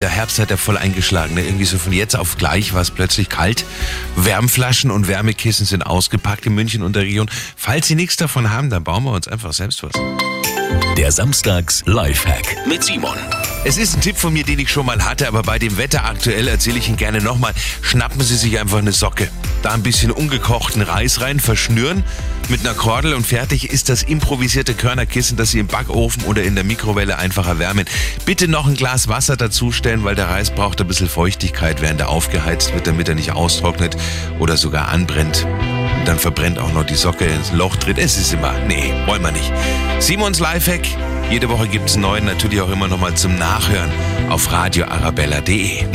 Der Herbst hat ja voll eingeschlagen. Ne? Irgendwie so von jetzt auf gleich war es plötzlich kalt. Wärmflaschen und Wärmekissen sind ausgepackt in München und der Region. Falls Sie nichts davon haben, dann bauen wir uns einfach selbst was. Der Samstags Lifehack mit Simon. Es ist ein Tipp von mir, den ich schon mal hatte, aber bei dem Wetter aktuell erzähle ich ihn gerne nochmal. Schnappen Sie sich einfach eine Socke. Da ein bisschen ungekochten Reis rein, verschnüren mit einer Kordel und fertig ist das improvisierte Körnerkissen, das Sie im Backofen oder in der Mikrowelle einfach erwärmen. Bitte noch ein Glas Wasser dazustellen, weil der Reis braucht ein bisschen Feuchtigkeit, während er aufgeheizt wird, damit er nicht austrocknet oder sogar anbrennt. Und dann verbrennt auch noch die Socke ins Loch drin. Es ist immer, nee, wollen wir nicht. Simons Lifehack. Jede Woche gibt es einen neuen, natürlich auch immer noch mal zum Nachhören auf radioarabella.de.